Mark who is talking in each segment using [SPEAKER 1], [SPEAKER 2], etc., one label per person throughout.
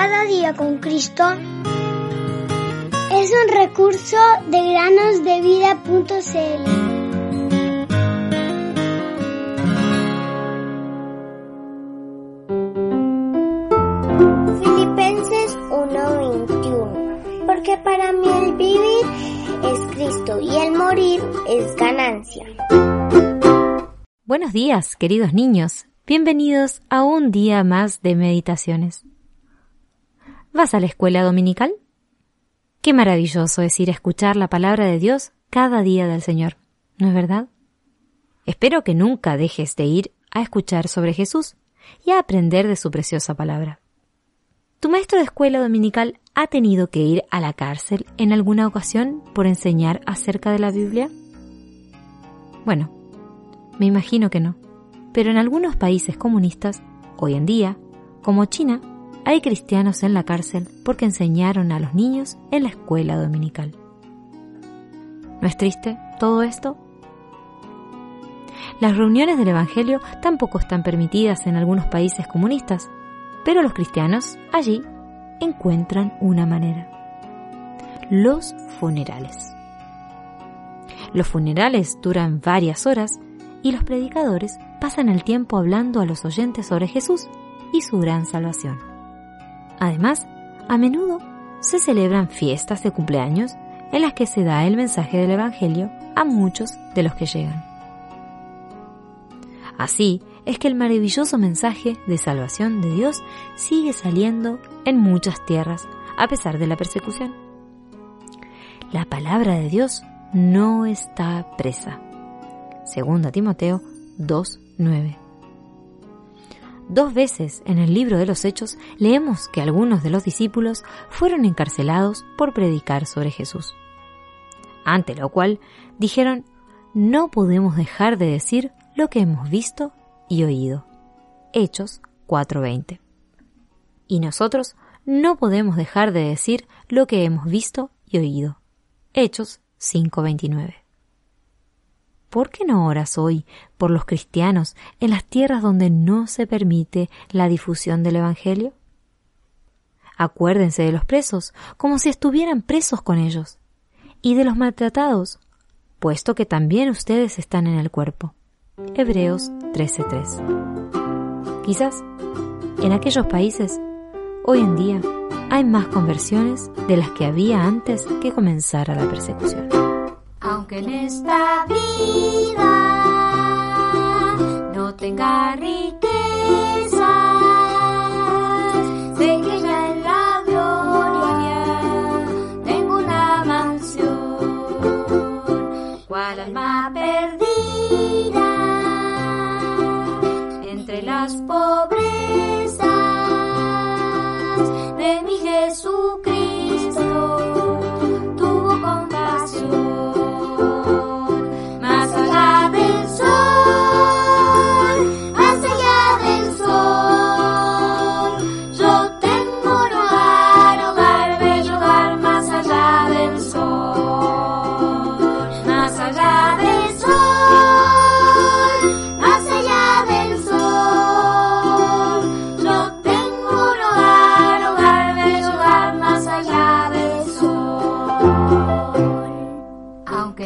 [SPEAKER 1] Cada día con Cristo es un recurso de granosdevida.cl. Filipenses 1:21 Porque para mí el vivir es Cristo y el morir es ganancia.
[SPEAKER 2] Buenos días, queridos niños. Bienvenidos a un día más de meditaciones. ¿Vas a la escuela dominical? Qué maravilloso es ir a escuchar la palabra de Dios cada día del Señor, ¿no es verdad? Espero que nunca dejes de ir a escuchar sobre Jesús y a aprender de su preciosa palabra. ¿Tu maestro de escuela dominical ha tenido que ir a la cárcel en alguna ocasión por enseñar acerca de la Biblia? Bueno, me imagino que no, pero en algunos países comunistas, hoy en día, como China, hay cristianos en la cárcel porque enseñaron a los niños en la escuela dominical. ¿No es triste todo esto? Las reuniones del Evangelio tampoco están permitidas en algunos países comunistas, pero los cristianos allí encuentran una manera. Los funerales. Los funerales duran varias horas y los predicadores pasan el tiempo hablando a los oyentes sobre Jesús y su gran salvación. Además, a menudo se celebran fiestas de cumpleaños en las que se da el mensaje del Evangelio a muchos de los que llegan. Así es que el maravilloso mensaje de salvación de Dios sigue saliendo en muchas tierras a pesar de la persecución. La palabra de Dios no está presa. Segunda Timoteo 2.9. Dos veces en el libro de los Hechos leemos que algunos de los discípulos fueron encarcelados por predicar sobre Jesús. Ante lo cual dijeron, no podemos dejar de decir lo que hemos visto y oído. Hechos 4:20. Y nosotros no podemos dejar de decir lo que hemos visto y oído. Hechos 5:29. ¿Por qué no oras hoy por los cristianos en las tierras donde no se permite la difusión del Evangelio? Acuérdense de los presos como si estuvieran presos con ellos, y de los maltratados, puesto que también ustedes están en el cuerpo. Hebreos 13:3. Quizás en aquellos países, hoy en día, hay más conversiones de las que había antes que comenzara la persecución.
[SPEAKER 3] Aunque en esta vida tenga riqueza, sé que ya en la gloria tengo una mansión, cual alma perdida entre las pobrezas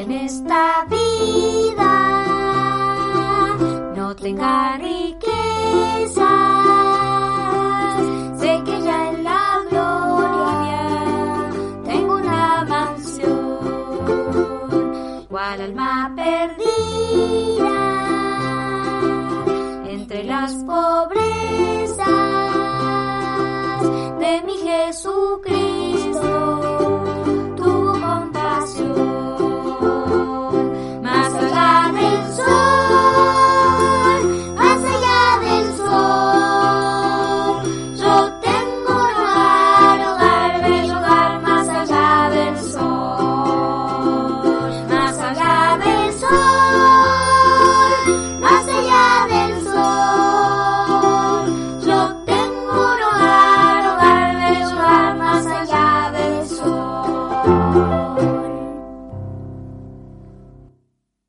[SPEAKER 3] en esta vida no tenga riqueza, sé que ya en la gloria tengo una mansión, cual alma perdida entre las pobrezas de mi Jesucristo.